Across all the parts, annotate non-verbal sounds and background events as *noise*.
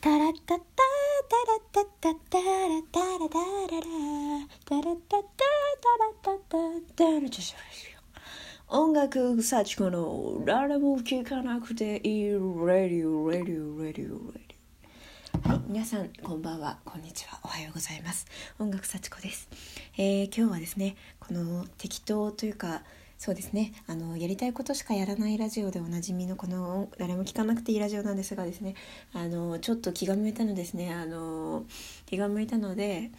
タラッタッタタラッタッタタラタラタララタラッタッタタラッタッタタラタ音楽幸子の誰も聴かなくていいラディオラディオラディオラディオはい皆さんこんばんはこんにちはおはようございます音楽幸子です、えー、今日はですねこの適当というかそうですね。あのやりたいことしかやらないラジオでおなじみのこの誰も聞かなくていいラジオなんですがですね。あのちょっと気が向いたのですね。あの気が向いたので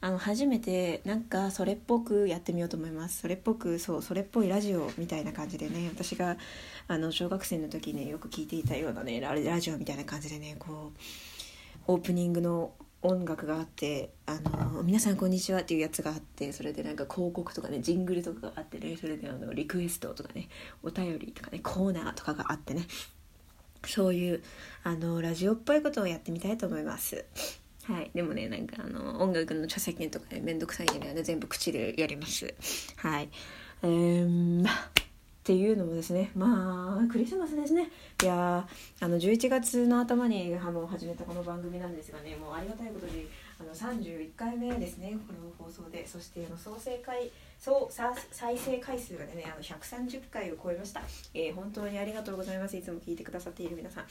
あの初めてなんかそれっぽくやってみようと思います。それっぽくそうそれっぽいラジオみたいな感じでね私があの小学生の時ねよく聞いていたようなねラジオみたいな感じでねこうオープニングの音楽があって「あの皆さんこんにちは」っていうやつがあってそれでなんか広告とかねジングルとかがあってねそれであのリクエストとかねお便りとかねコーナーとかがあってねそういうあのラジオっぽいことをやってみたいと思います。はい、でもねなんかあの音楽の著作権とかねめんどくさいんでね全部口でやります。はいえー、っていうのもですねまあクリスマスですね。いやあの11月の頭にあの始めたこの番組なんですがねもうありがたいことにあの31回目ですねこの放送で。そしてあの総正回総再生回数がねあの130回を超えました、えー、本当にありがとうございます。いつも聞いてくださっている皆さん。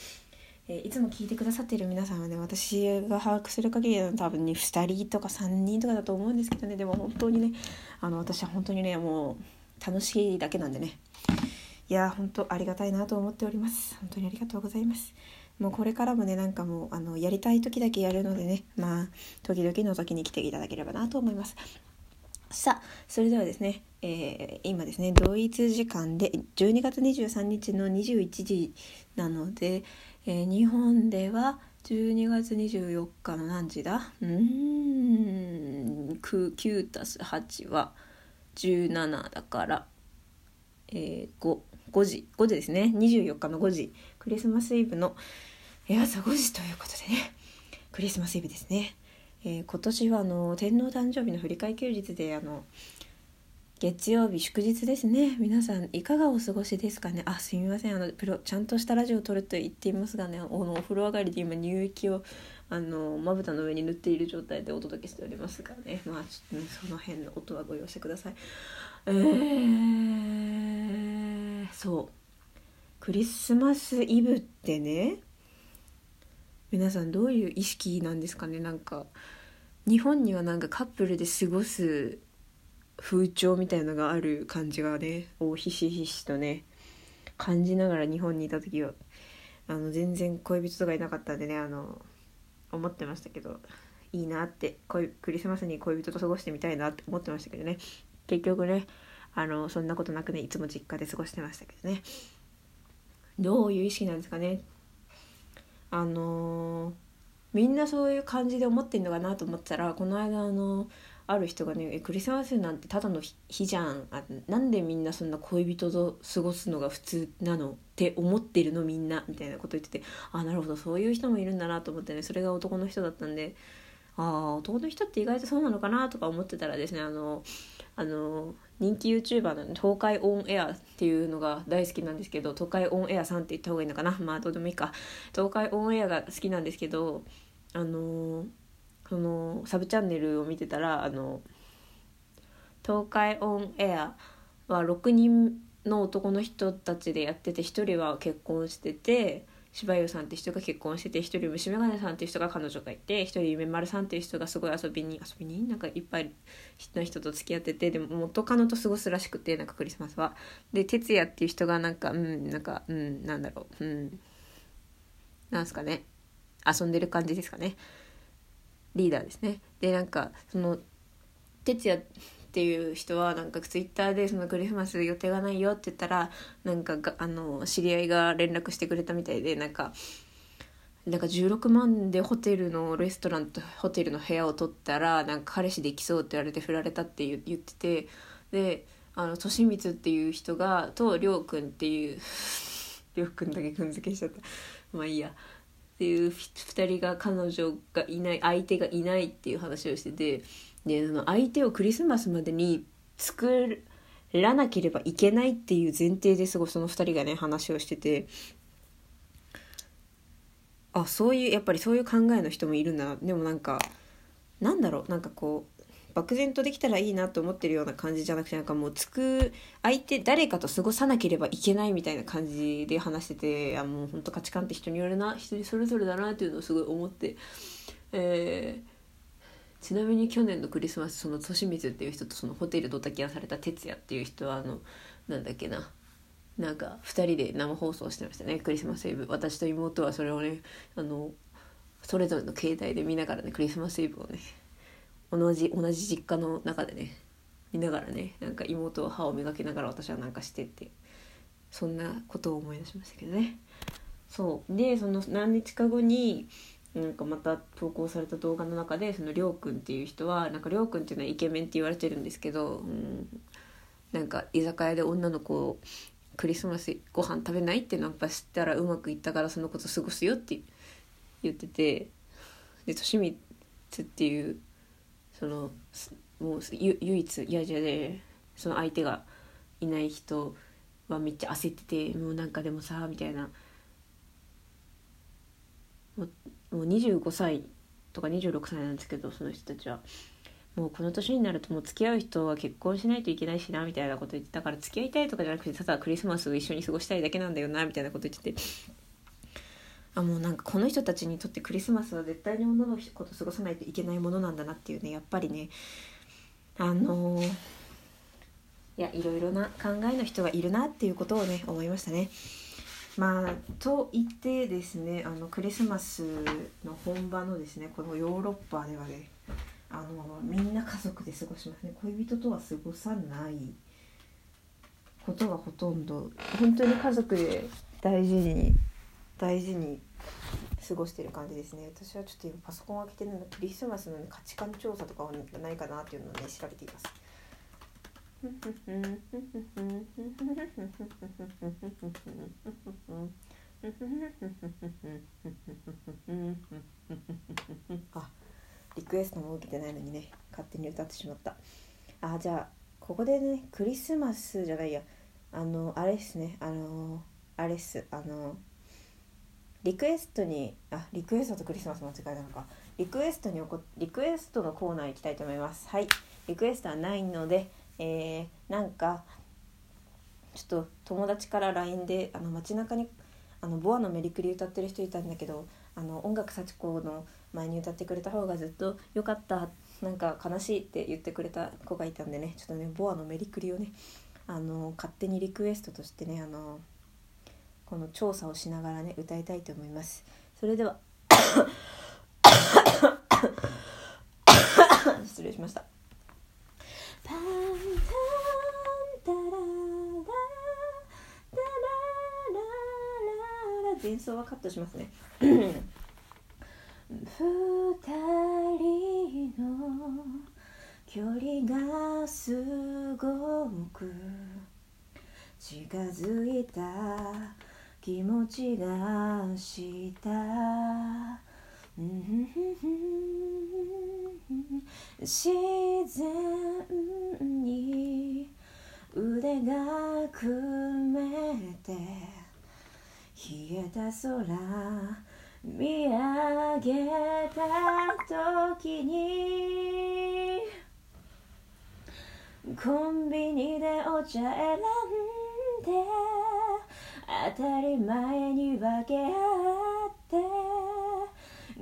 え、いつも聞いてくださっている皆さんはね私が把握する限りは多分に2人とか3人とかだと思うんですけどね。でも本当にねあの私は本当にねもう楽しいだけなんでね。いや本当ありがたいなと思っております。本当にありがとうございます。もうこれからもねなんかもうあのやりたい時だけやるのでねまあ時々の時に来ていただければなと思います。さあそれではですね、えー、今ですね同一時間で12月23日の21時なので、えー、日本では12月24日の何時だ？うーん9たす8は17だから、えー、5, 5時5時ですね。24日の5時。クリスマスイブの朝5時ということでね。クリスマスイブですね、えー、今年はあの天皇誕生日の振り替休日であの月曜日祝日ですね。皆さんいかがお過ごしですかね？あすみません。あのプロちゃんとしたラジオを撮ると言っていますがねおのお風呂上がりで今乳液をあのまぶたの上に塗っている状態でお届けしておりますがね。まあ、その辺の音はご容赦ください。えー、そう。クリスマスイブってね皆さんどういう意識なんですかね？なんか日本にはなんかカップルで過ごす風潮みたいのがある感じがねおひしひしとね感じながら日本にいた時はあの全然恋人とかいなかったんでねあの思ってましたけどいいなってクリスマスに恋人と過ごしてみたいなって思ってましたけどね。結局ねあのそんなことなくねいつも実家で過ごしてましたけどね。どういう意識なんですかね。あのー、みんなそういう感じで思ってんのかなと思ったらこの間あのある人がね「クリスマスなんてただの日じゃん。あなんでみんなそんな恋人と過ごすのが普通なの?」って思ってるのみんな。みたいなこと言っててあなるほど。そういう人もいるんだなと思ってね。それが男の人だったんでああ男の人って意外とそうなのかなとか思ってたらですねあのあの人気 YouTuber の東海オンエアっていうのが大好きなんですけど東海オンエアさんって言った方がいいのかな？まあどうでもいいか。東海オンエアが好きなんですけどあのそのサブチャンネルを見てたらあの東海オンエアは6人の男の人たちでやってて1人は結婚してて柴優さんって人が結婚してて1人虫眼鏡さんっていう人が彼女がいて1人夢丸さんっていう人がすごい遊びに遊びになんかいっぱいの人と付き合っててでも元カノと過ごすらしくてなんかクリスマスは。で哲也っていう人がなんかうんなんかうんなんだろううんなんすかね遊んでる感じですかね。リーダーですね。でなんかその哲也っていう人はなんかツイッターでそのクリスマス予定がないよって言ったらなんかあの知り合いが連絡してくれたみたいでなんか。なんか16万でホテルのレストランとホテルの部屋を取ったらなんか彼氏できそうって言われて振られたって言っててであの利光っていう人がとりょうくんっていうりょうくんだけくん付けしちゃったまあいいやっていう2人が彼女がいない相手がいないっていう話をしててでその相手をクリスマスまでに作らなければいけないっていう前提ですごいその2人がね話をしてて。あそういうやっぱりそういう考えの人もいるんだな。でもなんかなんだろう。なんかこう漠然とできたらいいなと思ってるような感じじゃなくてなんかもうつく相手誰かと過ごさなければいけないみたいな感じで話しててあもうほんと価値観って人によるな人それぞれだなっていうのをすごい思って、えー、ちなみに去年のクリスマスその利光っていう人とそのホテルドタキャンされた哲也っていう人はあのなんだっけな。なんか2人で生放送してましたね。クリスマスイブ。私と妹はそれをねあのそれぞれの携帯で見ながらねクリスマスイブをね同じ同じ実家の中でね見ながらねなんか妹は歯を磨きながら私はなんかしてってそんなことを思い出しましたけどね。そう。でその何日か後になんかまた投稿された動画の中でそのりょうくんっていう人はなんかりょうくんっていうのはイケメンって言われてるんですけど、うん、なんか居酒屋で女の子をクリスマスご飯食べないってナンパしたらうまくいったからそのこと過ごすよって言っててで利光っていうそのもう唯一嫌じゃでその相手がいない人はめっちゃ焦っててもうなんかでもさみたいな。もう25歳とか26歳なんですけどその人たちは。もうこの年になるともう付き合う人は結婚しないといけないしなみたいなこと言ってたから付き合いたいとかじゃなくてただクリスマスを一緒に過ごしたいだけなんだよなみたいなこと言ってて。あもうなんかこの人たちにとってクリスマスは絶対に女の子と過ごさないといけないものなんだなっていうねやっぱりね。あのー、いやいろいろな考えの人がいるなっていうことをね思いましたね。まあと言ってですねあのクリスマスの本場のですねこのヨーロッパではねあのみんな家族で過ごしますね。恋人とは過ごさないことがほとんど。本当に家族で大事に大事に過ごしてる感じですね。私はちょっと今パソコンを開けてるのでクリスマスの、ね、価値観調査とかはないかなっていうのをね調べています。*laughs* あリクエストも受けてないのにね。勝手に歌ってしまった。あじゃあここでねクリスマスじゃないや。あのあれっすね。あのあれっす。あのリクエストにあリクエストとクリスマス間違いなのか。リクエストにおこリクエストのコーナー行きたいと思います。はい。リクエストはないので、えー、なんかちょっと友達から LINE であの街中にあのボアのメリクリ歌ってる人いたんだけどあの音楽幸子の前に歌ってくれた方がずっと良かったなんか悲しいって言ってくれた子がいたんでねちょっとねボアのメリクリをねあの勝手にリクエストとしてねあのこの調査をしながらね歌いたいと思います。それでは *coughs* 失礼しました。パンタンタララタラララ前奏はカットしますね二人の距離がすごく近づいた気持ちがした自然に腕が組めて冷えた空見上げた時にコンビニでお茶選んで当たり前に分け合って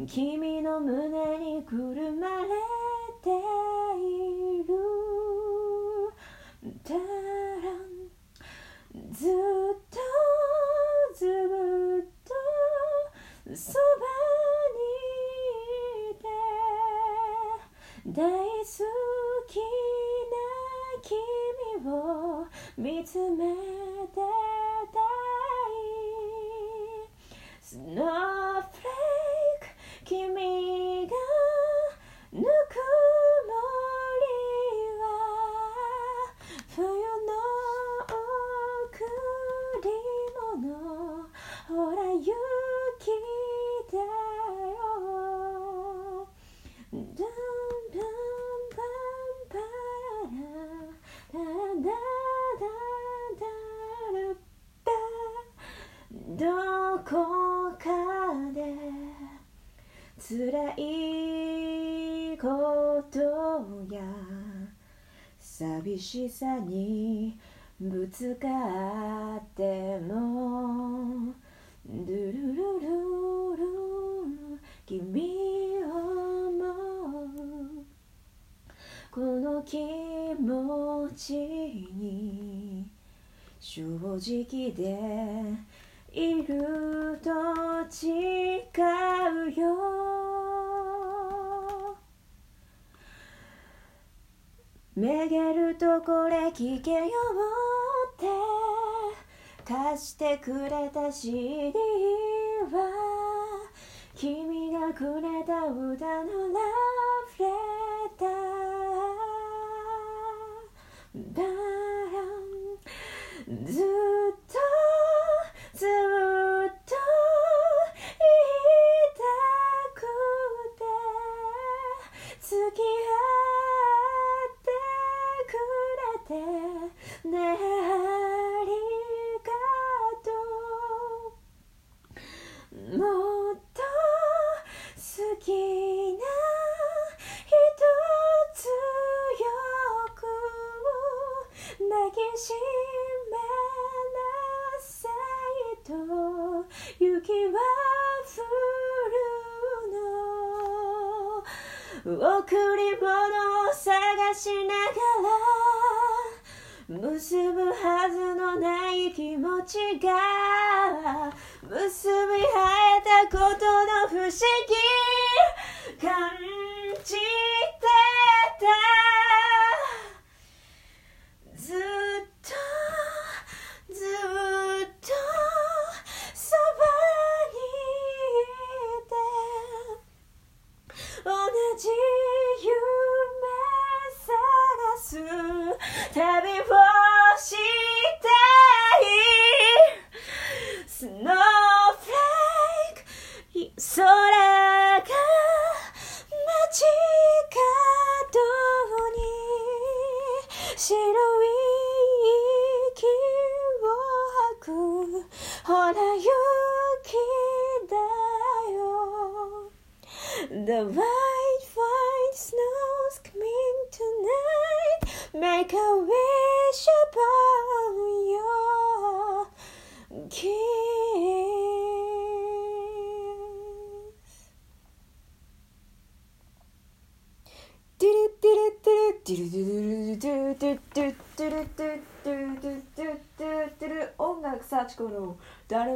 君の胸にくるまれている。たらずっとずっとそばにいて。大好きな君を見つめてスノーフレーク君がぬくもりは冬の贈り物ほら雪だよダンダンパンパラダダダダルバどこ辛いことや寂しさにぶつかってもルルルルル君を思うこの気持ちに正直でいると違うよ。めげるとこれ聞けよって貸してくれた CD は君がくれた歌のラブレター。だずっとずっと言いたくて付き合ってくれてね結ぶはずのない気持ちが結び合えたことの不思議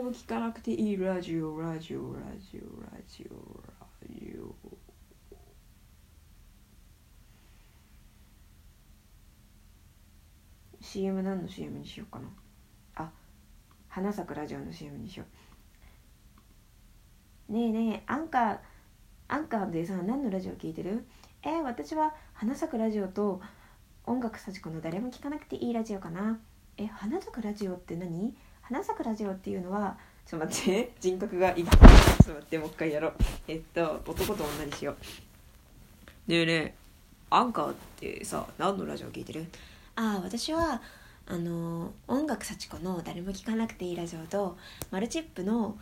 も聞かなくていいラジオラジオラジオラジオラジオ「CM 何の CM にしようかな？あ花咲くラジオの CM にしよう。ねえねえアンカーアンカーでさ何のラジオ聞いてる？えー、私は花咲くラジオと音楽幸子の誰も聞かなくていいラジオかな。え花咲くラジオって何？花咲くラジオっていうのはちょっと待って *laughs* 人格がいちょっと待ってもう一回やろう。えっと男と女にしよう。ねえねえアンカーってさ何のラジオ聞いてる？ああ私はあの音楽幸子の誰も聞かなくていいラジオとマルチップの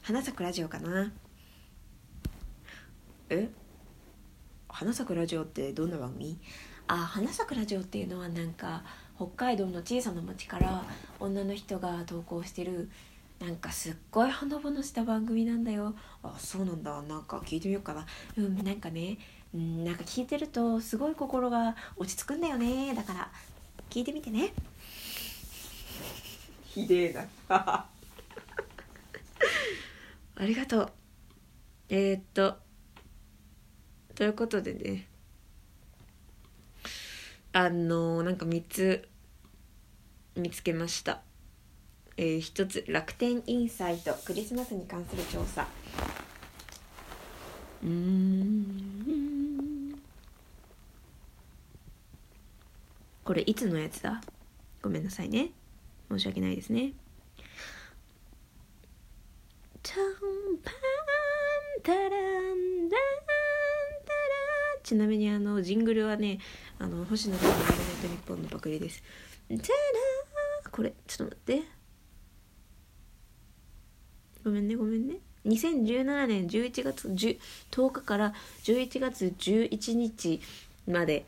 花咲くラジオかな。え？花咲くラジオってどんな番組？あ花咲くラジオっていうのはなんか北海道の小さな町から女の人が投稿してるなんかすっごいほのぼのした番組なんだよ。あそうなんだ。なんか聞いてみようかな。うんなんかねうんなんか聞いてるとすごい心が落ち着くんだよね。だから聞いてみてね。ひでえな。*laughs* ありがとう。えー、っとということでねあのなんか3つ見つけました。えー、1つ楽天インサイトクリスマスに関する調査。うん。これいつのやつだ？ごめんなさいね。申し訳ないですね。タンパンタラン。ちなみにあのジングルはねあの星野さんの「オールナイトニッポン」のパクリです。タラこれちょっと待って。ごめんねごめんね。2017年11月 10, 10日から11月11日まで。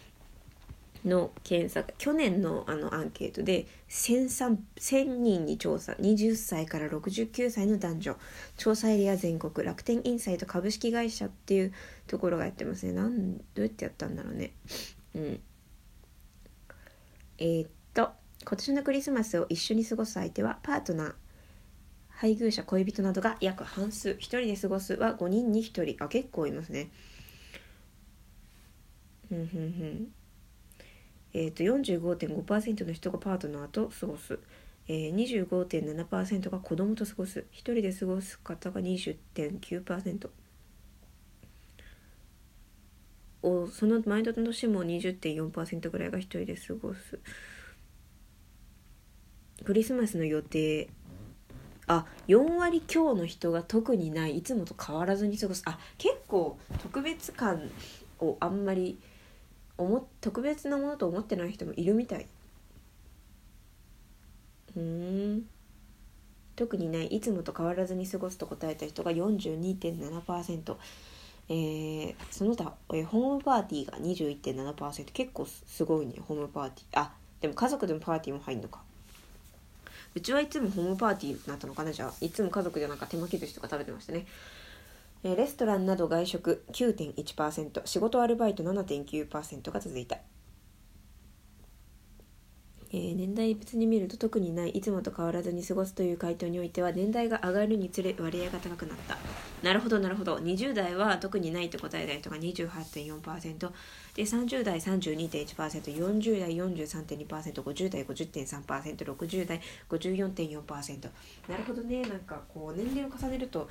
の検査去年のあのアンケートで 1000, 人に調査20歳から69歳の男女調査エリア全国楽天インサイト株式会社っていうところがやってますね。なんどうやってやったんだろうね。うん。えー、っと今年のクリスマスを一緒に過ごす相手はパートナー。配偶者恋人などが約半数。1人で過ごすは5人に1人。あ結構いますね。ふんふんふん。えーと、45.5%の人がパートナーと過ごす、えー、25.7%が子供と過ごす。1人で過ごす方が20.9%おその前の年も20.4%ぐらいが1人で過ごす。クリスマスの予定。あ4割強の人が特にない。いつもと変わらずに過ごす。あ結構特別感をあんまり思特別なものと思ってない人もいるみたい。うん。特にない。いつもと変わらずに過ごすと答えた人が42.7%えー、その他、えー、ホームパーティーが21.7%結構すごいねホームパーティー。あでも家族でもパーティーも入るのか。うちはいつもホームパーティーになったのかなじゃあ。いつも家族でなんか手巻き寿司とか食べてましたね。レストランなど外食9.1%仕事アルバイト7.9%が続いた、えー、年代別に見ると特にないいつもと変わらずに過ごすという回答においては年代が上がるにつれ割合が高くなった。なるほどなるほど。20代は特にないと答えた人が28.4%で30代 32.1%40 代 43.2%50 代 50.3%60 代54.4%なるほどね。なんかこう年齢を重ねると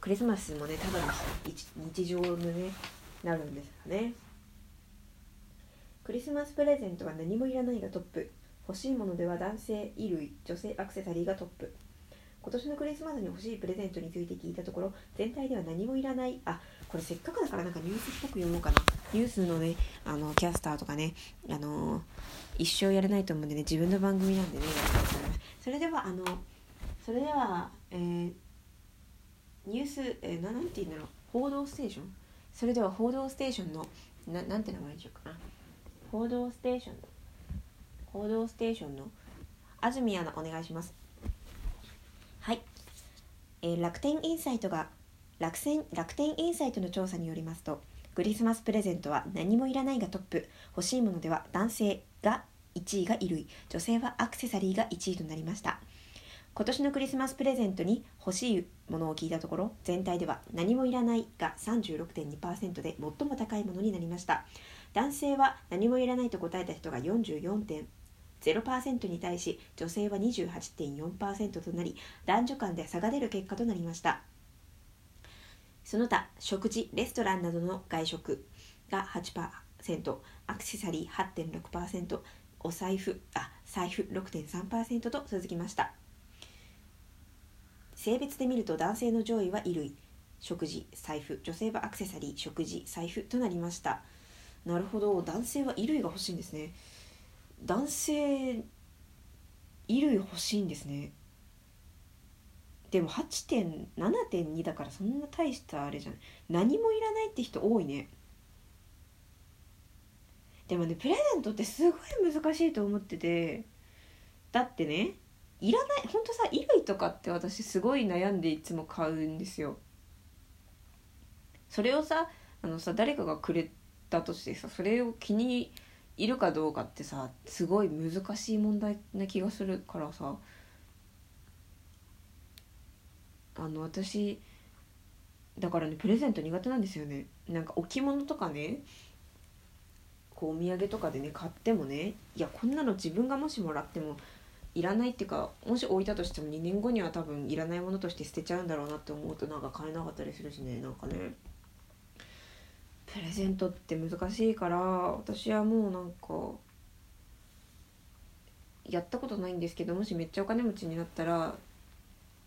クリスマスもねただの日常のねなるんですかね。クリスマスプレゼントは何もいらないがトップ。欲しいものでは男性衣類女性アクセサリーがトップ。今年のクリスマスに欲しいプレゼントについて聞いたところ全体では何もいらない。あこれせっかくだからなんかニュースっぽく読もうかな。ニュースのねあのキャスターとかねあの、一生やれないと思うんでね自分の番組なんでねそれではあのそれでは、えーニュース、えー、ななんて言うんだろう。報道ステーション？それでは報道ステーションのななんて名前にしようかな。報道ステーション報道ステーションの安住アナお願いします。はい、えー、楽天インサイトが楽天楽天インサイトの調査によりますとクリスマスプレゼントは何もいらないがトップ。欲しいものでは男性が1位が衣類。女性はアクセサリーが1位となりました。今年のクリスマスプレゼントに欲しいものを聞いたところ全体では何もいらないが36.2%で最も高いものになりました。男性は何もいらないと答えた人が44.0%に対し女性は28.4%となり男女間で差が出る結果となりました。その他食事レストランなどの外食が8%アクセサリー8.6%お財布あ財布6.3%と続きました。性別で見ると男性の上位は衣類食事財布女性はアクセサリー。食事財布となりました。なるほど。男性は衣類が欲しいんですね。男性衣類欲しいんですね。でも8.7.2だからそんな大したあれじゃない。何もいらないって人多いね。でもねプレゼントってすごい難しいと思ってて。だってねいらないほんとさ衣類とかって私すごい悩んでいつも買うんですよ。それをさあのさ誰かがくれたとしてさそれを気にいるかどうかってさすごい難しい問題な気がするからさ。あの私だからねプレゼント苦手なんですよね。なんか置物とかねこうお土産とかでね買ってもねいやこんなの自分がもしもらってもいらないっていうかもし置いたとしても2年後には多分いらないものとして捨てちゃうんだろうなって思うとなんか買えなかったりするしねなんかね。プレゼントって難しいから私はもうなんかやったことないんですけどもしめっちゃお金持ちになったら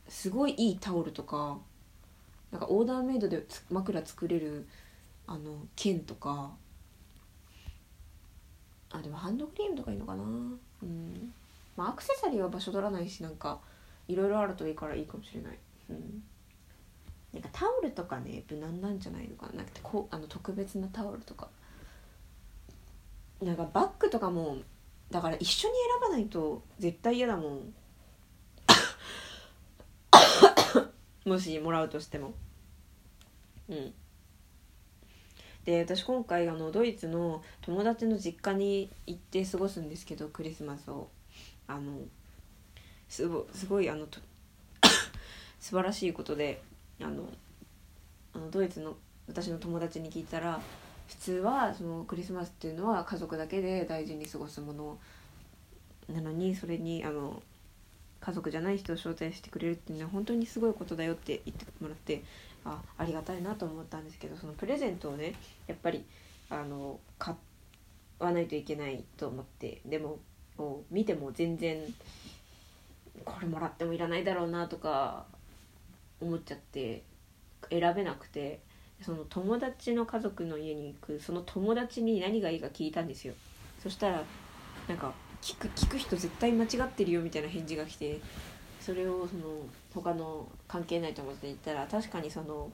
すごいいいタオルとかなんかオーダーメイドで枕作れるあの剣とかあでもハンドクリームとかいいのかな。うん。まあ、アクセサリーは場所取らないしなんかいろいろあるといいからいいかもしれない、うん、なんかタオルとかね無難なんじゃないのかな。なんかこうあの特別なタオルとか。なんかバッグとかもだから一緒に選ばないと絶対嫌だもん。*coughs* もしもらうとしても。うん。で私今回あのドイツの友達の実家に行って過ごすんですけどクリスマスを。あのすごすごいあの *coughs* 素晴らしいことであのあのドイツの私の友達に聞いたら普通はそのクリスマスっていうのは家族だけで大事に過ごすものなのにそれにあの家族じゃない人を招待してくれるっていうのは本当にすごいことだよって言ってもらってあありがたいなと思ったんですけどそのプレゼントをねやっぱりあの買わないといけないと思ってでももう見ても全然これもらってもいらないだろうなとか思っちゃって選べなくてその友達の家族の家に行くその友達に何がいいか聞いたんですよ。そしたらなんか聞く聞く人絶対間違ってるよみたいな返事が来てそれをその他の関係ない友達に言ったら確かにその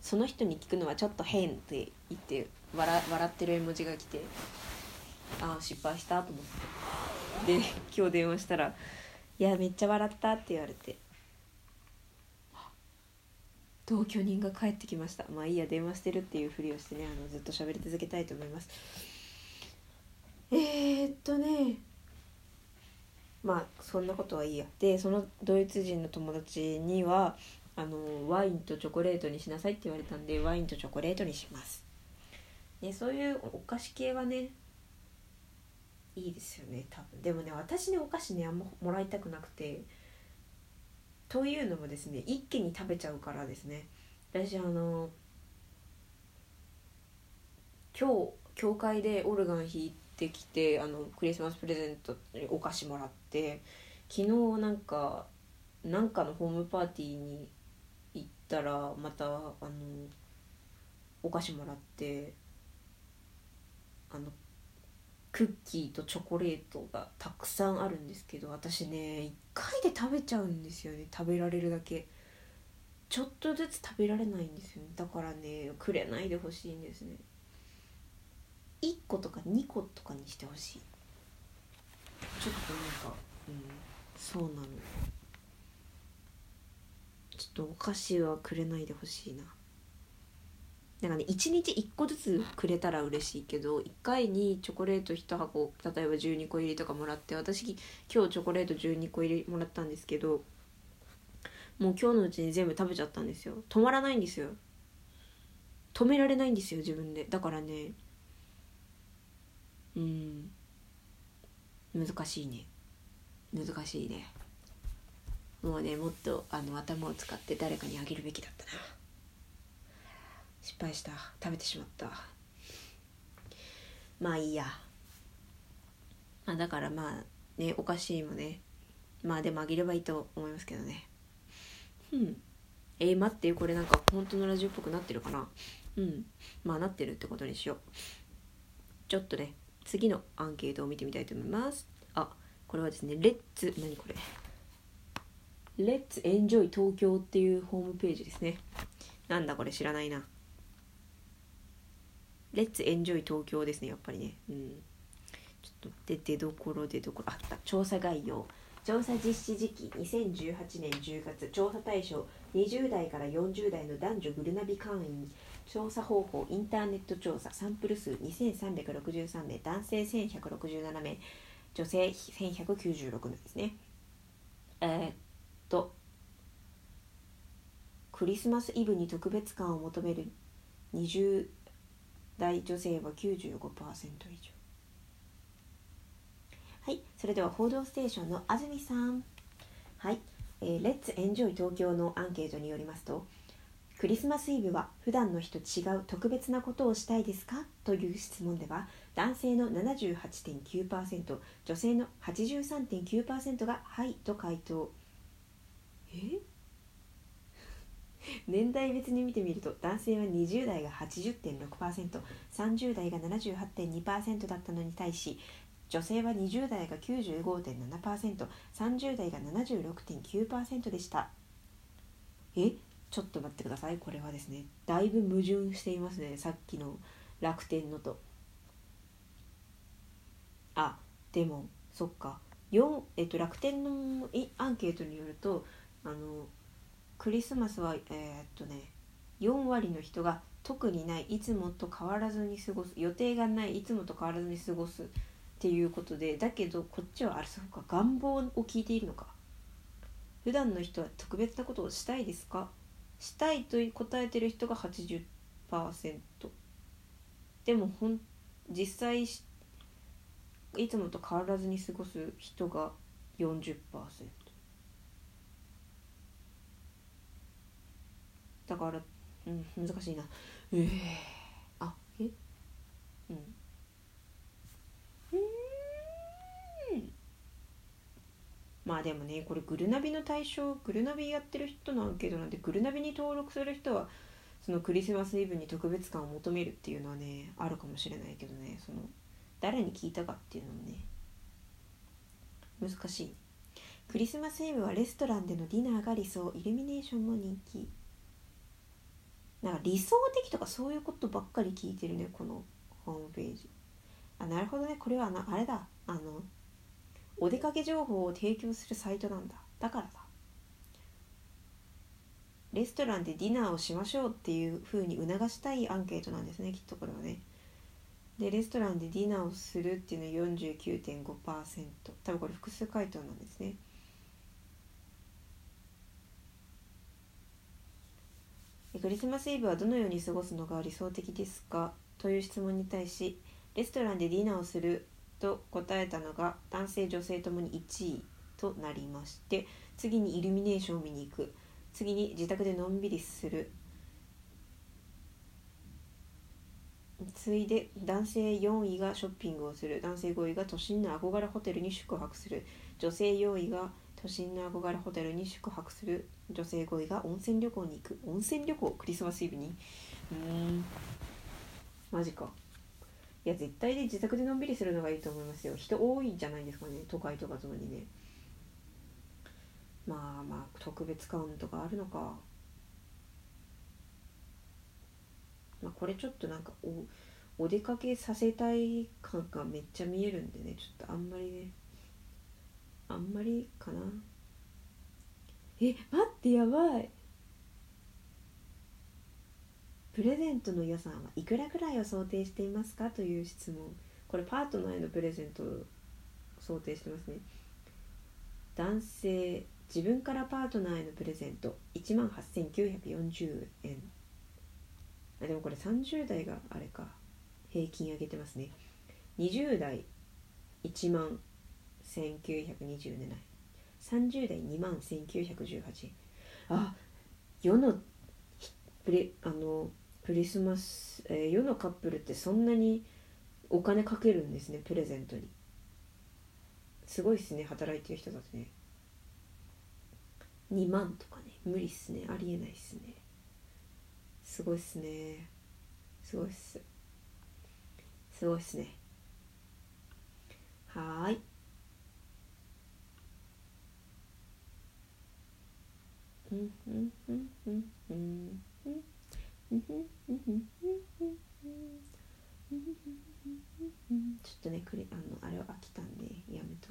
その人に聞くのはちょっと変って言って笑笑ってる絵文字が来てああ失敗したと思って。で今日電話したら「いやめっちゃ笑った」って言われて。同居人が帰ってきました。まあいいや電話してるっていうふりをしてねあのずっと喋り続けたいと思います。えー、っとね。まあそんなことはいいや。でそのドイツ人の友達にはあのワインとチョコレートにしなさいって言われたんでワインとチョコレートにします。でそういうお菓子系はねいいですよね多分。でもね私ねお菓子ねあんまもらいたくなくて。というのもですね一気に食べちゃうからですね。私あの今日教会でオルガン弾いてきてあのクリスマスプレゼントにお菓子もらって昨日なんかなんかのホームパーティーに行ったらまたあのお菓子もらってあのクッキーとチョコレートがたくさんあるんですけど私ね1回で食べちゃうんですよね食べられるだけ。ちょっとずつ食べられないんですよね。だからねくれないでほしいんですね。1個とか2個とかにしてほしい。ちょっとなんかうんそうなの。ちょっとお菓子はくれないでほしいな。なんかね1日1個ずつくれたら嬉しいけど1回にチョコレート1箱例えば12個入りとかもらって私今日チョコレート12個入りもらったんですけどもう今日のうちに全部食べちゃったんですよ。止まらないんですよ。止められないんですよ自分で。だからねうん。難しいね。難しいね。もうねもっとあの頭を使って誰かにあげるべきだったな失敗した。食べてしまった。まあいいや。まあだからまあねお菓子もね。まあでもあげればいいと思いますけどね。うん。えー、待ってこれなんか本当のラジオっぽくなってるかな。うん。まあなってるってことにしよう。ちょっとね次のアンケートを見てみたいと思います。あこれはですね Let's。何これ。 Let's Enjoy 東京っていうホームページですね。なんだこれ知らないな。 Let's Enjoy 東京ですねやっぱりね。うん。ちょっと出てどころでどころあった。調査概要。調査実施時期2018年10月。調査対象20代から40代の男女グルナビ会員。調査方法インターネット調査。サンプル数2363名。男性1167名。女性1196名ですね。えー、っとクリスマスイブに特別感を求める20代女性は95%以上。はいそれでは報道ステーションの安住さん。はいえー、 Let's Enjoy 東京のアンケートによりますとクリスマスイブは普段の日と違う特別なことをしたいですか？という質問では男性の78.9%女性の83.9%が「はい」と回答。え？*laughs* 年代別に見てみると男性は20代が 80.6%30 代が78.2%だったのに対し女性は20代が 95.7%30 代が76.9%でした。え？ちちょっと待ってください。これはですねだいぶ矛盾していますね。さっきの楽天のと。あでもそっか。4、えっと、楽天のアンケートによるとあのクリスマスはえー、っとね4割の人が特にないいつもと変わらずに過ごす予定がないいつもと変わらずに過ごすっていうことでだけどこっちはあれそうか願望を聞いているのか。普段の人は特別なことをしたいですか？したいと答えてる人が80%でもほん実際いつもと変わらずに過ごす人が40%だからうん難しいな。ええー、あえ？うん。うん。まあでもねこれグルナビの対象グルナビやってる人のアンケートなんでグルナビに登録する人はそのクリスマスイブに特別感を求めるっていうのはねあるかもしれないけどねその誰に聞いたかっていうのもね難しい。クリスマスイブはレストランでのディナーが理想イルミネーションも人気。なんか理想的とかそういうことばっかり聞いてるねこのホームページ。あなるほどね。これはなあれだ。あのお出かけ情報を提供するサイトなんだ。だからだ。レストランでディナーをしましょうっていう風に促したいアンケートなんですね。きっとこれはね。でレストランでディナーをするっていうのは49.5%多分これ複数回答なんですね。クリスマスイブはどのように過ごすのが理想的ですか？という質問に対しレストランでディナーをすると答えたのが男性女性ともに1位となりまして次にイルミネーションを見に行く。次に自宅でのんびりする。次いで男性4位がショッピングをする。男性5位が都心の憧れホテルに宿泊する。女性4位が都心の憧れホテルに宿泊する女性5位が温泉旅行に行く。温泉旅行クリスマスイブに？うん。マジか。いや絶対で自宅でのんびりするのがいいと思いますよ。人多いんじゃないですかね。都会とか特にね。まあまあ特別感とかあるのか。まあこれちょっとなんかおお出かけさせたい感がめっちゃ見えるんでね。ちょっとあんまりね。あんまりかな。え待ってやばい。プレゼントの予算はいくらくらいを想定していますかという質問。これパートナーへのプレゼントを想定してますね。男性自分からパートナーへのプレゼント。1万8940円。あでもこれ30代があれか。平均上げてますね。20代1万1927円30代2万1918円あ世のプレあのクリスマス、えー、世のカップルってそんなにお金かけるんですねプレゼントに。すごいっすね働いてる人だとね。2万とかね無理っすねありえないっすね。すごいっすね。すごいっす。すごいっすね。はーいうんうんうんうんうんちょちょっとねクリあのあれは飽きたんでやめと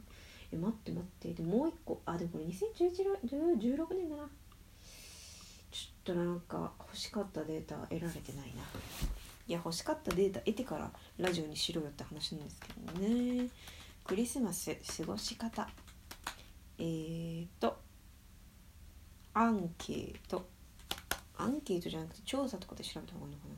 え待って待って。でもう一個。あでもこれ2016年だな。ちょっとなんか欲しかったデータ得られてないな。いや欲しかったデータ得てからラジオにしろよって話なんですけどね。クリスマス過ごし方。えーと。アンケート。アンケートじゃなくて調査とかで調べた方がいいのかな。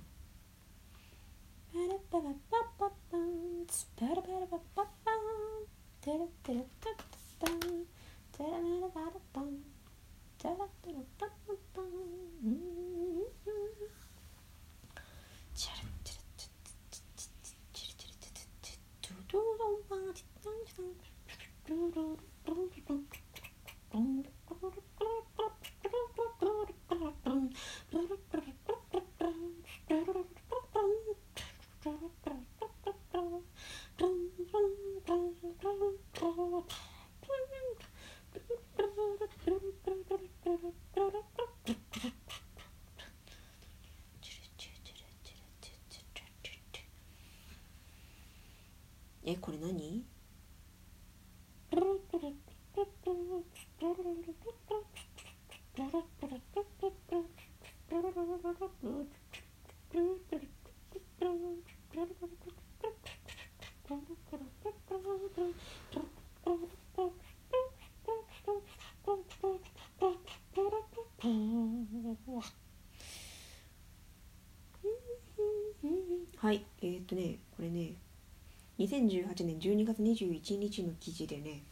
2018年12月21日の記事でね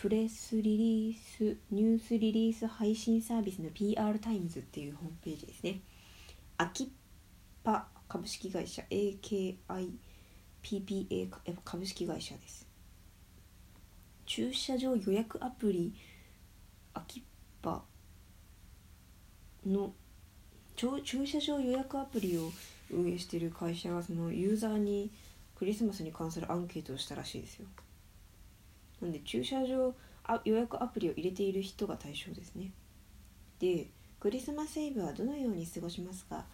プレスリリースニュースリリース配信サービスの PR タイムズっていうホームページですね。アキッパ株式会社 AKIPPA 株式会社です。駐車場予約アプリアキッパの駐車場予約アプリを運営している会社がそのユーザーにクリスマスに関するアンケートをしたらしいですよ。なんで駐車場予約アプリを入れている人が対象ですね。でクリスマスイブはどのように過ごしますか？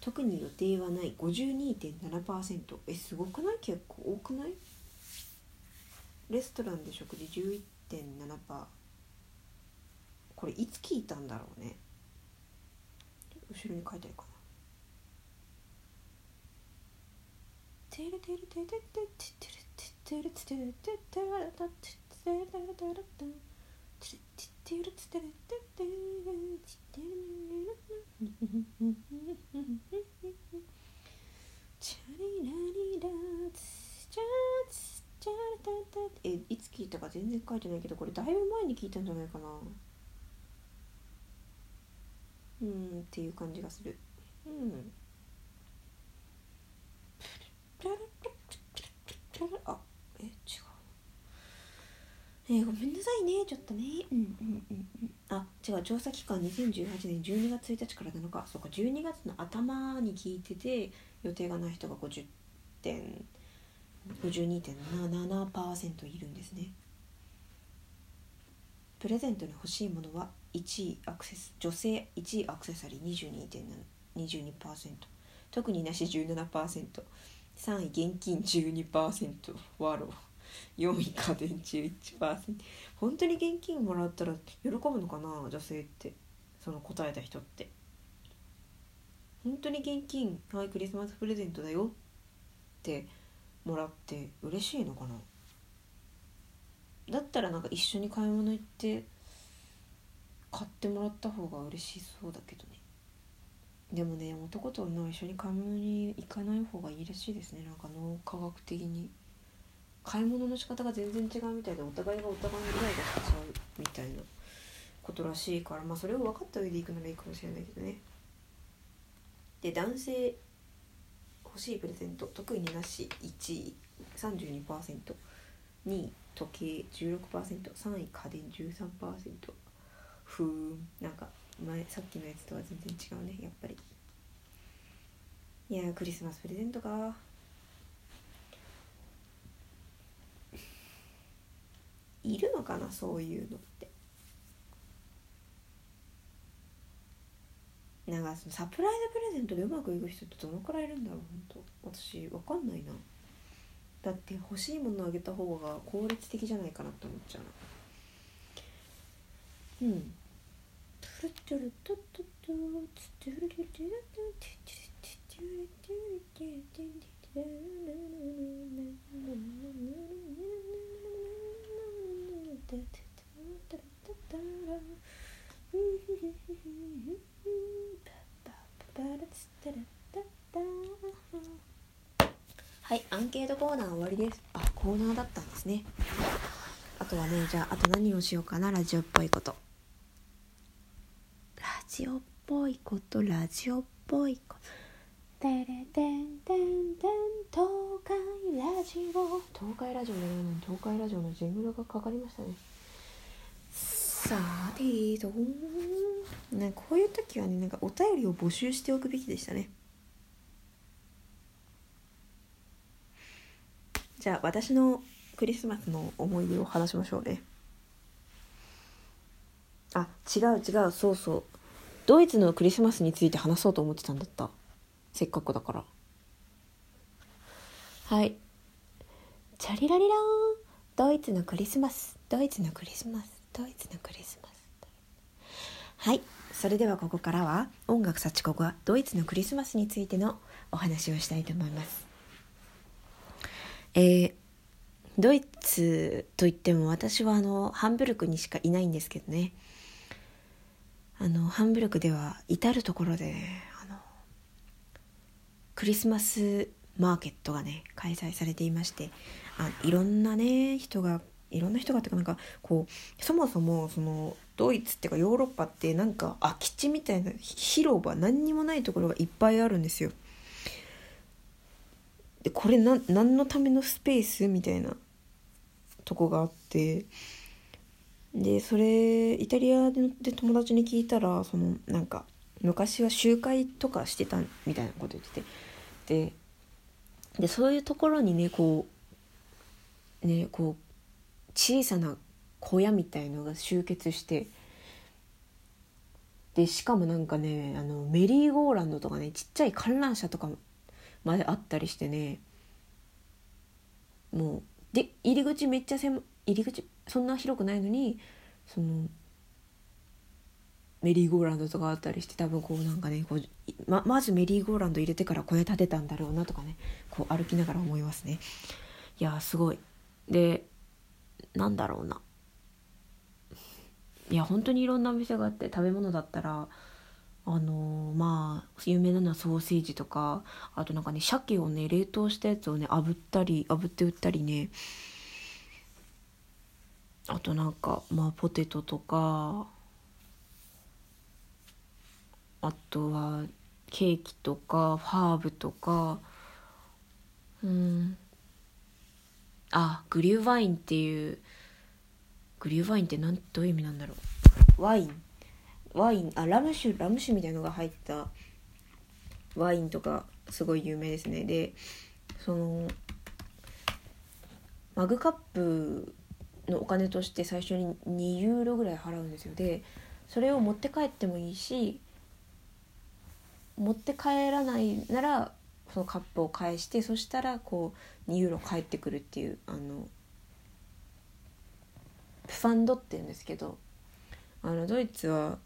特に予定はない。52.7%えすごくない？結構多くない？レストランで食事11.7%これいつ聞いたんだろうね。後ろに書いてあるかな。えいつ聞いたか全然書いてないけどこれだいぶ前に聞いたんじゃないかな。うんっていう感じがする。うん。あえ違う。えー、ごめんなさいねちょっとね。うんうんうんうん。あ違う調査期間2018年12月1日から7日。そうか12月の頭に聞いてて予定がない人が50点52.77%いるんですね。プレゼントに欲しいものは1位アクセス女性1位アクセサリー22.22%特になし17% 3位現金12%ワロ4位家電11%本当に現金もらったら喜ぶのかな女性って。その答えた人って。本当に現金はいクリスマスプレゼントだよってもらって嬉しいのかな。だったらなんか一緒に買い物行って買ってもらった方が嬉しそうだけどね。でもね男と女は一緒に買い物に行かない方がいいらしいですね。なんか脳科学的に。買い物の仕方が全然違うみたいでお互いがお互いにイライラしちゃうみたいなことらしいからまあそれを分かった上で行くならいいかもしれないけどね。で男性欲しいプレゼント特になし1位 32%2 位時計 16%3 位家電13%ふーん。なんか前さっきのやつとは全然違うねやっぱり。いやクリスマスプレゼントか。いるのかなそういうのって。なんかそのサプライズプレゼントでうまくいく人ってどのくらいいるんだろう本当私わかんないな。だって欲しいものあげた方が効率的じゃないかなって思っちゃうな。うん。はいアンケートコーナー終わりです。あコーナーだったんですね。あとはねじゃああと何をしようかなラジオっぽいこと。ジオっぽいことラジオっぽいこと。てれてんてんてん東海ラジオ。東海ラジオのに東海ラジオのジングルがかかりましたね。さてどねこういう時はねなんかお便りを募集しておくべきでしたね。じゃあ私のクリスマスの思い出を話しましょうね。あ違う違う。そうそうドイツのクリスマスについて話そうと思ってたんだった。せっかくだから。はい。チャリラリラーン。ドイツのクリスマス。ドイツのクリスマス。ドイツのクリスマス。はい。それではここからは音楽幸子がドイツのクリスマスについてのお話をしたいと思います。えー、ドイツといっても私はあのハンブルクにしかいないんですけどね。あのハンブルクでは至る所であのクリスマスマーケットがね開催されていましてあいろんなね人がいろんな人がっていうかなんかこうそもそもそのドイツっていうかヨーロッパってなんか空き地みたいな広場何にもないところがいっぱいあるんですよ。でこれな何のためのスペースみたいなとこがあってでそれイタリアで友達に聞いたらそのなんか昔は集会とかしてたみたいなこと言ってて。ででそういうところにねこうねこう小さな小屋みたいのが集結して。でしかもなんかねあのメリーゴーランドとかねちっちゃい観覧車とかまであったりしてね。もうで入り口めっちゃ狭入り口そんな広くないのにそのメリーゴーランドとかあったりして多分こうなんかねこうままずメリーゴーランド入れてから小屋建てたんだろうなとかねこう歩きながら思いますね。いやすごい。でなんだろうな。いや本当にいろんなお店があって食べ物だったらあのー、まあ有名なのはソーセージとかあとなんかね鮭をね冷凍したやつをね炙ったり炙って売ったりねあとなんかまあポテトとかあとはケーキとかハーブとかうん。あグリューワインっていうグリューワインってなんどういう意味なんだろう。ワイン。ワイン。あラム酒ラム酒みたいのが入ったワインとかすごい有名ですね。でそのマグカップのお金として最初に2ユーロぐらい払うんですよ。でそれを持って帰ってもいいし持って帰らないならそのカップを返してそしたらこう2ユーロ返ってくるっていうあのファンドって言うんですけどあのドイツは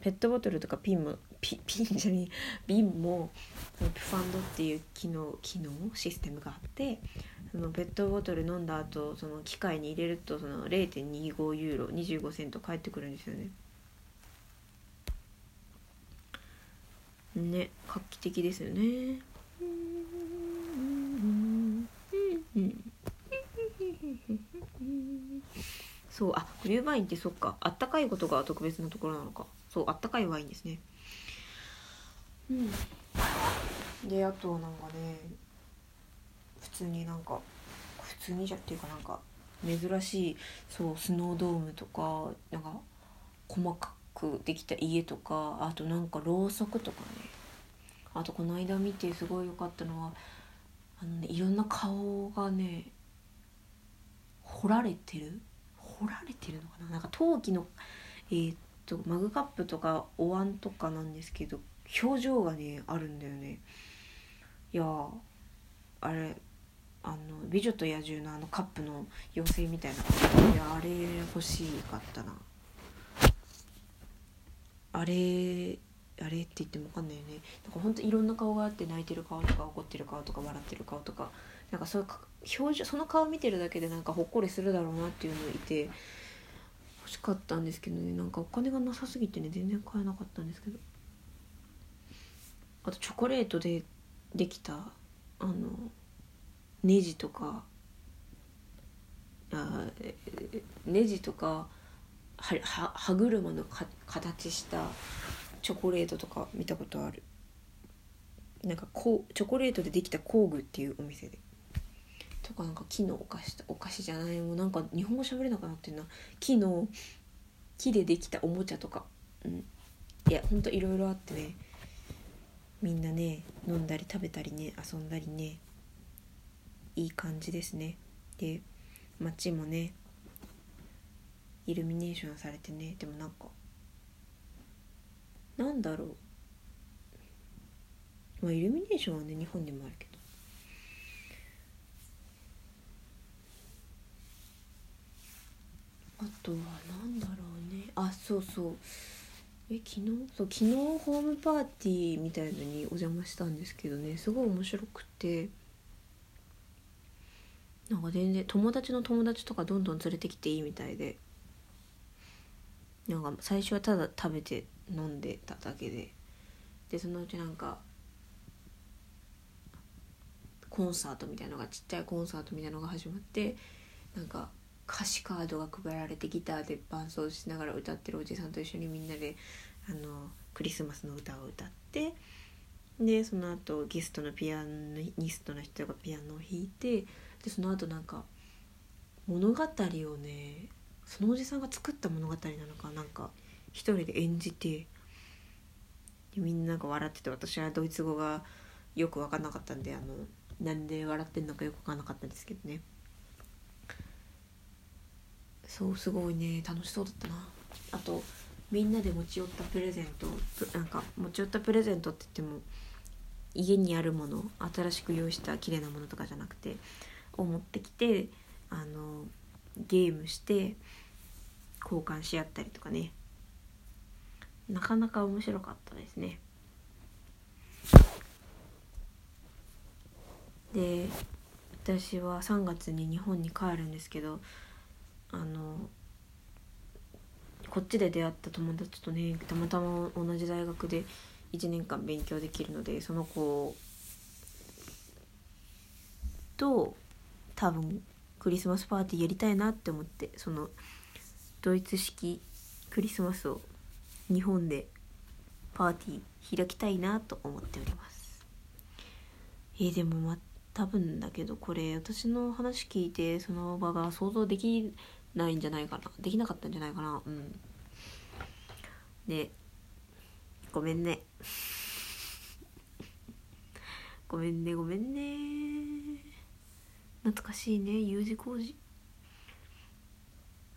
ペットボトルとかピンもピピンじゃに瓶もファンドっていう機能機能？システムがあってそのペットボトル飲んだ後その機械に入れるとその0.25ユーロ25セント返ってくるんですよね。ね画期的ですよね。そうあグリューワインってそっかあったかいことが特別なところなのかそうあったかいワインですねうんであとなんかね普通になんか普通にじゃっていうかなんか珍しいそうスノードームとかなんか細かくできた家とかあとなんかろうそくとかね。あとこの間見てすごい良かったのはあの、ね、いろんな顔がね彫られてる？彫られてるのかな？なんか陶器のえー、っとマグカップとかお椀とかなんですけど表情がねあるんだよね。いやあれあの「美女と野獣」のあのカップの妖精みたいないやあれ欲しかったな。あれあれって言っても分かんないよね。なんかほんといろんな顔があって泣いてる顔とか怒ってる顔とか笑ってる顔とかなんかそういう表情その顔見てるだけでなんかほっこりするだろうなっていうのいて欲しかったんですけどね。なんかお金がなさすぎてね全然買えなかったんですけど。あとチョコレートでできたあのネジとかあネジとかはは歯車のか形したチョコレートとか見たことある。なんかこうチョコレートでできた工具っていうお店で。とかなんか木のお菓子お菓子じゃないもうなんか日本語喋れなくなってんな。木の木でできたおもちゃとか。うん。いやほんといろいろあってね。みんなね飲んだり食べたりね遊んだりね。いい感じですね。で街もねイルミネーションされてねでもなんかなんだろう。まあイルミネーションはね日本でもあるけど。あとは何だろうね。あそうそう。え昨日？そう昨日ホームパーティーみたいのにお邪魔したんですけどね。すごい面白くて。なんか全然友達の友達とかどんどん連れてきていいみたいでなんか最初はただ食べて飲んでただけででそのうちなんかコンサートみたいのがちっちゃいコンサートみたいのが始まってなんか歌詞カードが配られてギターで伴奏しながら歌ってるおじさんと一緒にみんなであのクリスマスの歌を歌ってでその後ゲストのピアニストの人がピアノを弾いてでその後なんか物語をねそのおじさんが作った物語なのかなんか一人で演じてでみんなが笑ってて私はドイツ語がよく分かんなかったんであのなんで笑ってんのかよく分かんなかったんですけどね。そうすごいね楽しそうだったな。あとみんなで持ち寄ったプレゼントなんか持ち寄ったプレゼントって言っても家にあるもの新しく用意した綺麗なものとかじゃなくてを持ってきてあのゲームして交換し合ったりとかね。なかなか面白かったですね。で私は3月に日本に帰るんですけどあのこっちで出会った友達とねたまたま同じ大学で1年間勉強できるのでその子と多分クリスマスパーティーやりたいなって思ってそのドイツ式クリスマスを日本でパーティー開きたいなと思っております。えー、でもま多分だけどこれ私の話聞いてその場が想像できないんじゃないかな。できなかったんじゃないかな。うん。ねごめんね。ごめんねごめんね。懐かしいね U 字工事。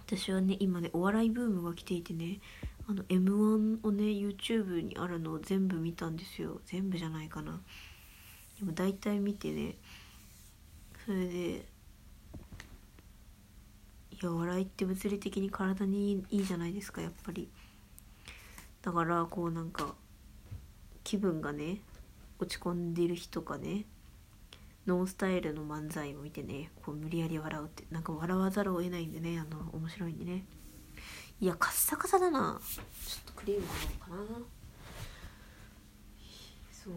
私はね今ねお笑いブームが来ていてねあの m 1をね YouTube にあるのを全部見たんですよ。全部じゃないかな。でも大体見てねそれでいや笑いって物理的に体にいいじゃないですかやっぱり。だからこうなんか気分がね落ち込んでる日とかねノンスタイルの漫才を見てねこう無理やり笑うってなんか笑わざるを得ないんでねあの面白いんでね。いやカッサカサだな。ちょっとクリーム塗ろうかな。そう。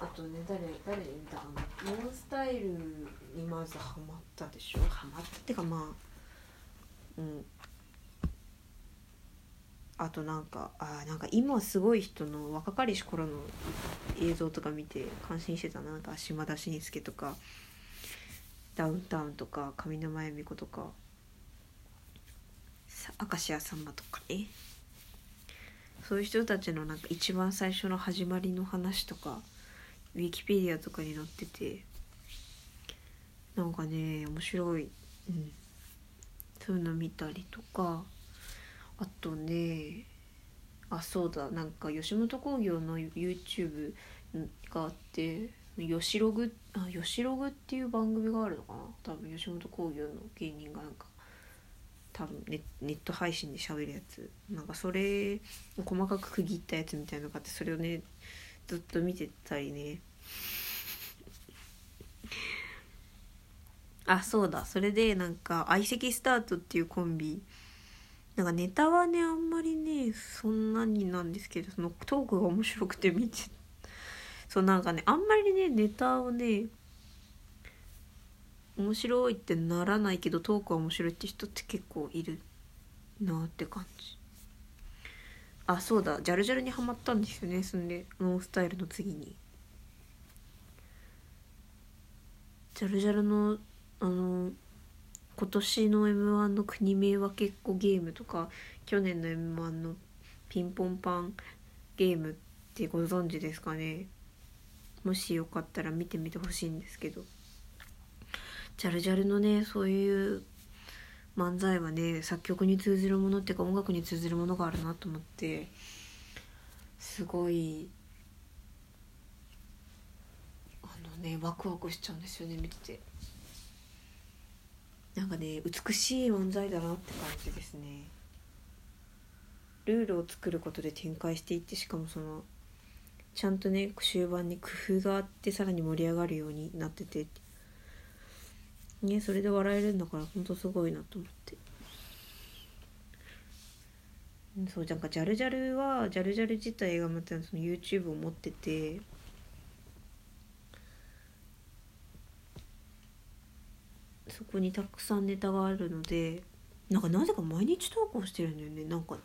あとね誰誰に見たかな。ノンスタイルにまずハマったでしょ。ハマったってかまあうん。あとなんかあなんか今すごい人の若かりし頃の映像とか見て感心してたな。なんか島田紳介とかダウンタウンとか上沼恵美子とか明石家さんまとかね。そういう人たちのなんか一番最初の始まりの話とかウィキペディアとかに載っててなんかね面白い、うん、そういうの見たりとか。あとねあそうだなんか吉本興業の YouTube があって吉ログあ吉ログっていう番組があるのかな？多分吉本興業の芸人がなんか多分ネネット配信で喋るやつ。なんかそれ細かく区切ったやつみたいなのがあってそれをねずっと見てたりね。あそうだ。それでなんか相席スタートっていうコンビなんかネタはねあんまりねそんなになんですけどそのトークが面白くて見てそうなんかねあんまりねネタをね面白いってならないけどトークは面白いって人って結構いるなって感じ。あそうだジャルジャルにはまったんですよねそんでノンスタイルの次に。ジャルジャルのあの今年の m 1の国名は結構ゲームとか去年の m 1のピンポンパンゲームってご存知ですかね？もしよかったら見てみてほしいんですけどジャルジャルのねそういう漫才はね作曲に通じるものっていうか音楽に通じるものがあるなと思ってすごいあのねワクワクしちゃうんですよね見てて。なんかね美しい漫才だなって感じですね。ルールを作ることで展開していってしかもそのちゃんとね終盤に工夫があってさらに盛り上がるようになってて。ねそれで笑えるんだからほんとすごいなと思って。そうなんかジャルジャルはジャルジャル自体がまたその YouTube を持ってて。そこにたくさんネタがあるのでなんかなぜか毎日投稿してるんだよね。なんか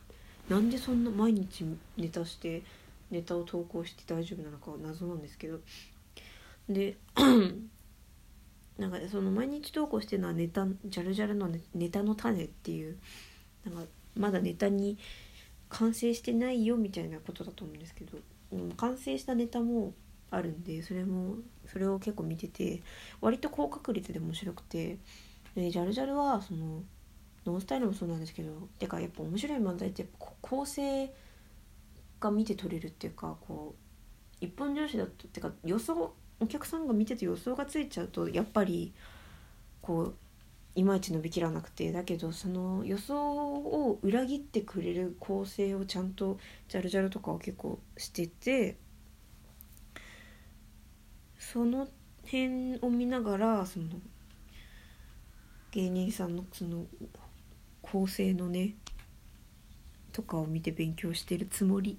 なんでそんな毎日ネタしてネタを投稿して大丈夫なのか謎なんですけど。でなんかその毎日投稿してるのはネタジャルジャルのネネタの種っていうなんかまだネタに完成してないよみたいなことだと思うんですけど、うん、完成したネタもあるんでそれもそれを結構見てて割と高確率で面白くてでジャルジャルはそのノンスタイルもそうなんですけどてかやっぱ面白い漫才ってやっぱ構成が見て取れるっていうかこう一本上司だとってか予想お客さんが見てて予想がついちゃうとやっぱりこういまいち伸びきらなくてだけどその予想を裏切ってくれる構成をちゃんとジャルジャルとかは結構しててその辺を見ながらその芸人さんのその構成のねとかを見て勉強してるつもり。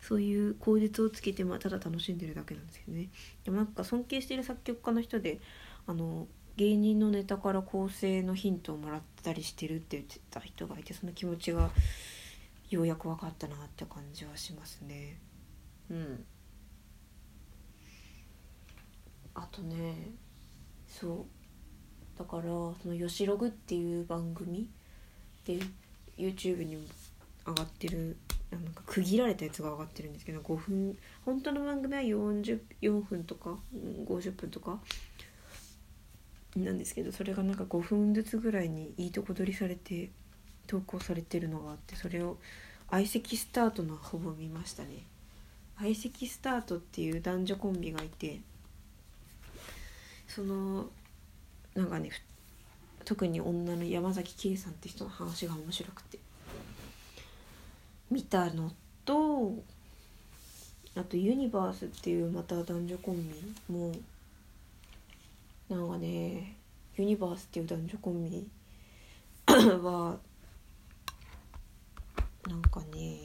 そういう口実をつけて、まあ、ただ楽しんでるだけなんですけどね。でもなんか尊敬してる作曲家の人であの芸人のネタから構成のヒントをもらったりしてるって言ってた人がいてその気持ちがようやく分かったなって感じはしますね。うん。あとねそう。だからその「よしログ」っていう番組で YouTube に上がってるなんか区切られたやつが上がってるんですけど5分本当の番組は44分とか50分とかなんですけどそれがなんか5分ずつぐらいにいいとこ取りされて投稿されてるのがあってそれを相席スタートのほぼ見ましたね。相席スタートっていう男女コンビがいてそのなんかね特に女の山崎圭さんって人の話が面白くて。見たのとあとユニバースっていうまた男女コンビもなんかねユニバースっていう男女コンビ *coughs* はなんかね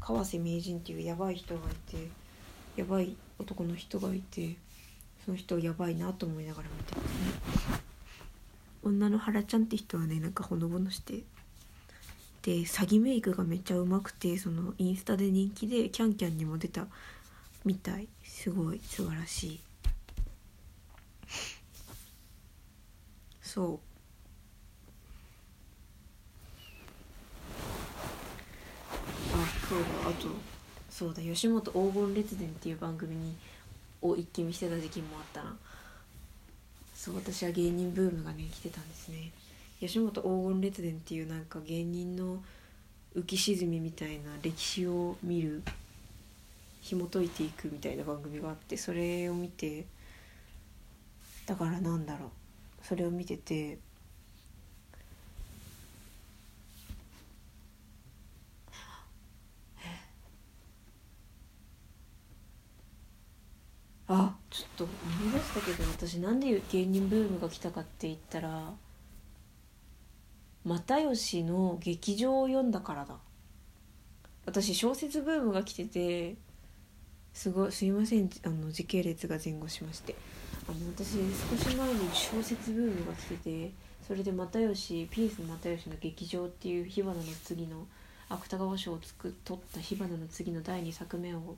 川瀬名人っていうやばい人がいてやばい男の人がいてその人やばいなと思いながら見てますね。女の原ちゃんって人はねなんかほのぼのしてで詐欺メイクがめっちゃうまくてそのインスタで人気でキャンキャンにも出たみたい。すごい素晴らしい。そう。あそうだあとそうだ吉本黄金列伝っていう番組にを一気見してた時期もあったな。そう私は芸人ブームがね来てたんですね。吉本黄金列伝っていうなんか芸人の浮き沈みみたいな歴史を見る紐解いていくみたいな番組があってそれを見てだからなんだろう。それを見ててあちょっと思い出したけど私なんで芸人ブームが来たかって言ったら又吉の劇場を読んだからだ。私小説ブームが来ててすごいすいませんあの時系列が前後しまして。あの私少し前に小説ブームが来ててそれで又吉ピースの又吉の劇場っていう火花の次の芥川賞をつく取った火花の次の第2作目を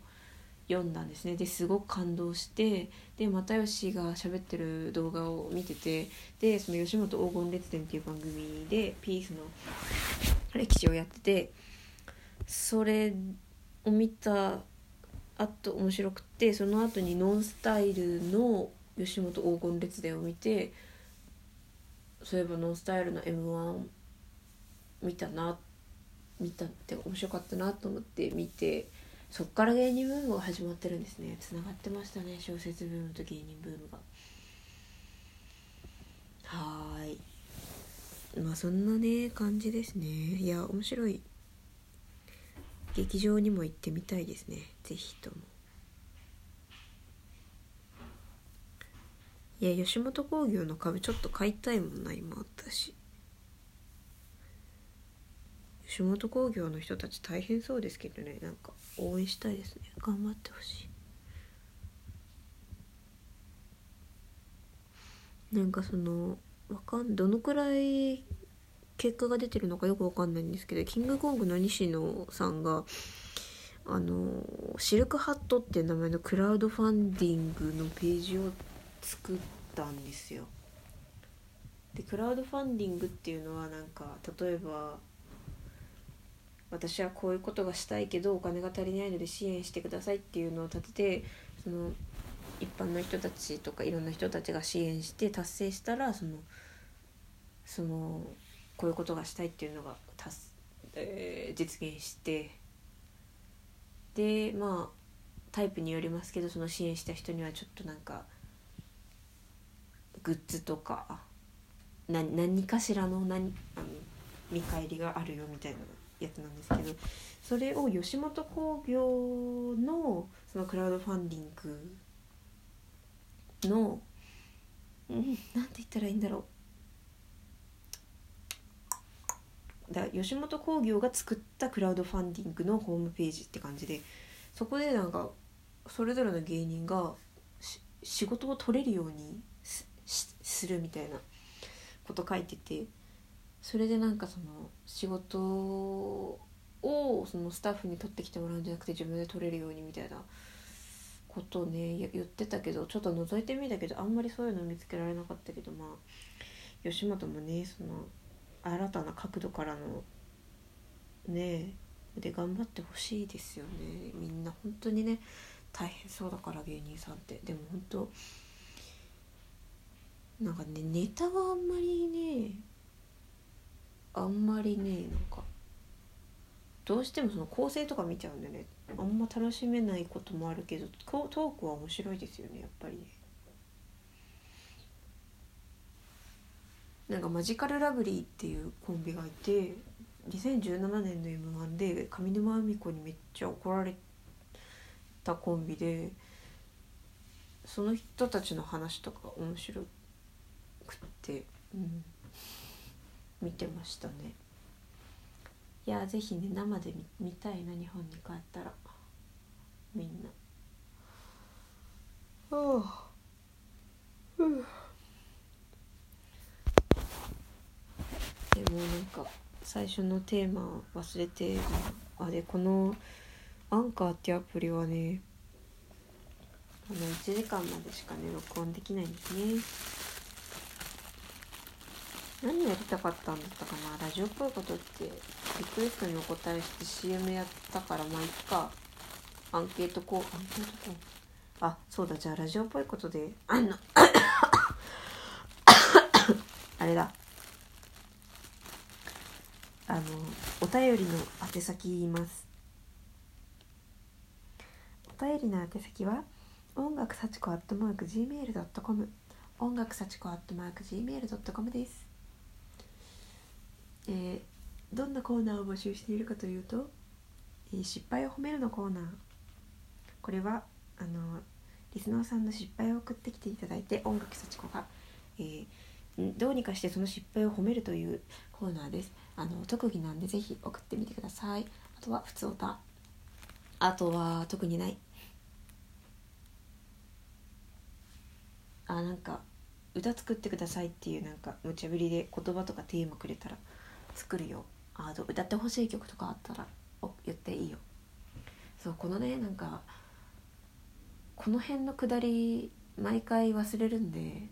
読んだんですねですごく感動してで又吉が喋ってる動画を見ててでその吉本黄金列伝っていう番組でピースの歴史をやっててそれを見たあと面白くてその後にノンスタイルの吉本黄金列伝を見てそういえばノンスタイルの m 1見たな見たって面白かったなと思って見て。そっから芸人ブームが始まってるんですね。つながってましたね。小説ブームと芸人ブームが。はい。まあそんなね感じですね。いや面白い。劇場にも行ってみたいですね。是非とも。いや吉本興業の株ちょっと買いたいもんな今私。吉本興業の人たち大変そうですけどね。なんか応援したいですね。頑張ってほしい。なんかそのわかんどのくらい結果が出てるのかよくわかんないんですけどキングコングの西野さんがあのシルクハットっていう名前のクラウドファンディングのページを作ったんですよ。でクラウドファンディングっていうのはなんか例えば私はこういうことがしたいけどお金が足りないので支援してくださいっていうのを立ててその一般の人たちとかいろんな人たちが支援して達成したらそのそのこういうことがしたいっていうのが達、えー、実現してでまあタイプによりますけどその支援した人にはちょっとなんかグッズとか何何かしらの何あの見返りがあるよみたいなやつなんですけどそれを吉本興業のそのクラウドファンディングの、うん、なんて言ったらいいんだろう。だ吉本興業が作ったクラウドファンディングのホームページって感じでそこでなんかそれぞれの芸人が仕事を取れるようにするみたいなこと書いててそれでなんかその仕事をそのスタッフに取ってきてもらうんじゃなくて自分で取れるようにみたいなことをね言ってたけどちょっと覗いてみたけどあんまりそういうの見つけられなかったけどまあ吉本もねその新たな角度からのねで頑張ってほしいですよね。みんな本当にね大変そうだから芸人さんって。でも本当なんかねネタはあんまりねあんまりねなんか。どうしてもその構成とか見ちゃうんでね。あんま楽しめないこともあるけどトークは面白いですよねやっぱりなんかマジカルラブリーっていうコンビがいて2017年の m 1で上沼恵美子にめっちゃ怒られたコンビでその人たちの話とか面白くって、うん、見てましたね。いやぜひね生で見たいな日本に帰ったら。みんな。ああでもなんか最初のテーマ忘れてあでこのアンカーってアプリはねあの1時間までしかね録音できないんですね。何やりたかったんだったかな。ラジオっぽいことってリクエストにお答えして CM やったからまあいっか。アンケートこうアンケートこう。あそうだ。じゃあラジオっぽいことで。あの *coughs* あれだ。あのお便りの宛先言います。お便りの宛先は音楽幸子アットマーク Gmail.com 音楽幸子アットマーク Gmail.com です。えー、どんなコーナーを募集しているかというと、えー、失敗を褒めるのコーナー。これはあのリスナーさんの失敗を送ってきていただいて音楽幸子が、えー、どうにかしてその失敗を褒めるというコーナーです。あの特技なんでぜひ送ってみてください。あとは普通歌あとは特にない。あなんか歌作ってくださいっていうなんか無茶ぶりで言葉とかテーマくれたら作るよ。あ歌ってほしい曲とかあったら言っていいよ。そうこのねなんかこの辺のくだり毎回忘れるんで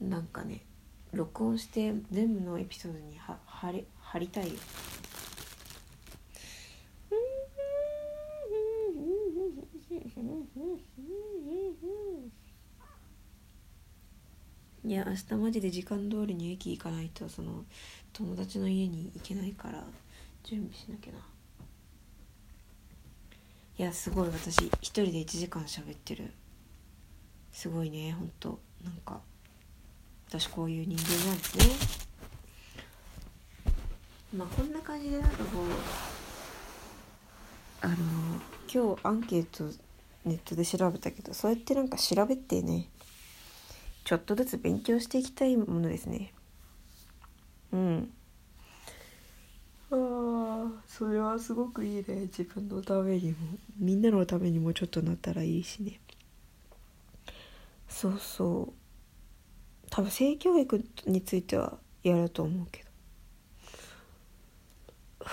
なんかね録音して全部のエピソードに貼り貼りたいよ。いや明日マジで時間通りに駅行かないとその友達の家に行けないから準備しなきゃな。いやすごい私一人で1時間喋ってる。すごいねほんと。なんか私こういう人間なんですね。まあこんな感じでなんかこうあの今日アンケートネットで調べたけどそうやってなんか調べてねちょっとずつ勉強していきたいものですね。うん。ああそれはすごくいいね。自分のためにもみんなのためにもちょっとなったらいいしね。そうそう。多分性教育についてはやると思うけど。*sighs*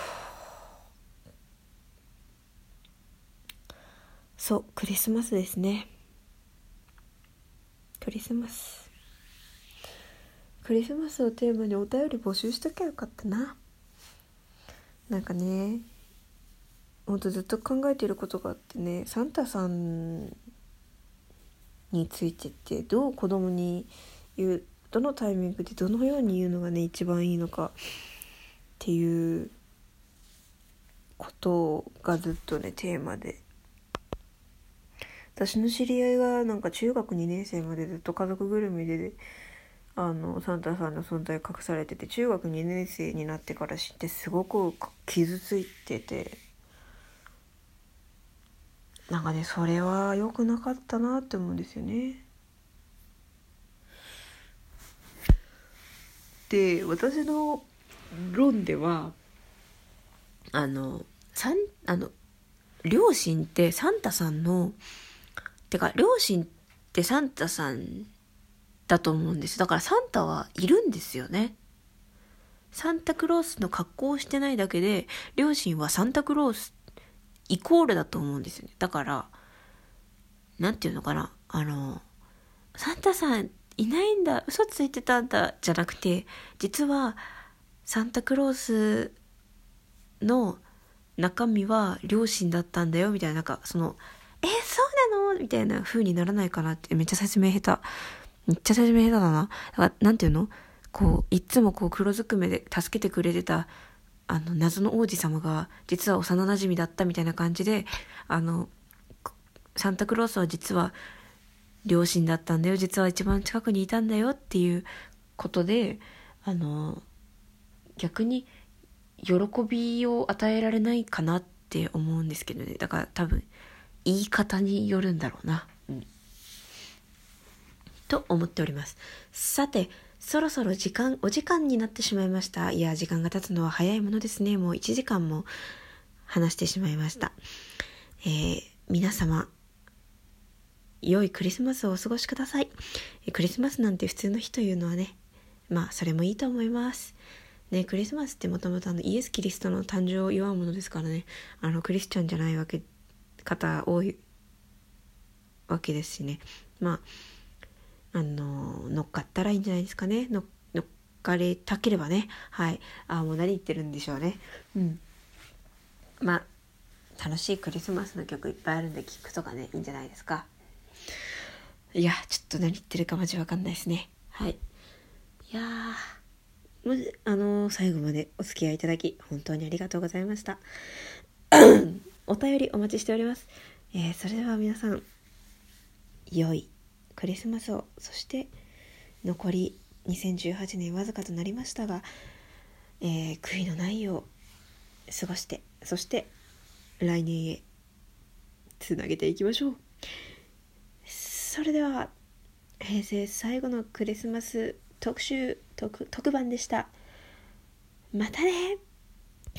そうクリスマスですね。クリスマスクリスマスをテーマにお便り募集しときゃよかったな。なんかねほんとずっと考えてることがあってねサンタさんについてってどう子供に言うどのタイミングでどのように言うのがね一番いいのかっていうことがずっとねテーマで。私の知り合いがなんか中学2年生までずっと家族ぐるみであのサンタさんの存在隠されてて中学2年生になってから知ってすごく傷ついててなんかねそれは良くなかったなって思うんですよね。で私の論ではあのサンあの両親ってサンタさんのてか両親ってサンタさんだと思うんです。だからサンタはいるんですよね。サンタクロースの格好をしてないだけで両親はサンタクロースイコールだと思うんですよね。だから何て言うのかな。あのサンタさんいないんだ。嘘ついてたんだじゃなくて実はサンタクロースの中身は両親だったんだよ。みたいななんかそのえそうなの？みたいな風にならないかなってめっちゃ説明下手。めっちゃ説明下手だな。だからなんていうの？こういつもこう黒ずくめで助けてくれてたあの謎の王子様が実は幼なじみだったみたいな感じであのサンタクロースは実は両親だったんだよ。実は一番近くにいたんだよっていうことであの逆に喜びを与えられないかなって思うんですけどね。だから多分言い方によるんだろうな。と思っております。さて、そろそろ時間、お時間になってしまいました。いや、時間が経つのは早いものですね。もう1時間も話してしまいました。えー、皆様、良いクリスマスをお過ごしください。クリスマスなんて普通の日というのはね、まあ、それもいいと思います。ね、クリスマスってもともとあのイエス・キリストの誕生を祝うものですからね、あの、クリスチャンじゃないわけ、方多いわけですしね。まあ、あの、乗っかったらいいんじゃないですかね。乗っかれたければね。はい。あ、もう何言ってるんでしょうね。うん。まあ、楽しいクリスマスの曲いっぱいあるんで聴くとかね、いいんじゃないですか。いや、ちょっと何言ってるかマジわかんないですね。はい。いやもし、あのー、最後までお付き合いいただき、本当にありがとうございました。*coughs* お便りお待ちしております。えー、それでは皆さん、良いクリスマスを、そして残り2018年わずかとなりましたが、えー、悔いのないよう過ごして、そして来年へつなげていきましょう。それでは平成最後のクリスマス特集特特番でしたまたね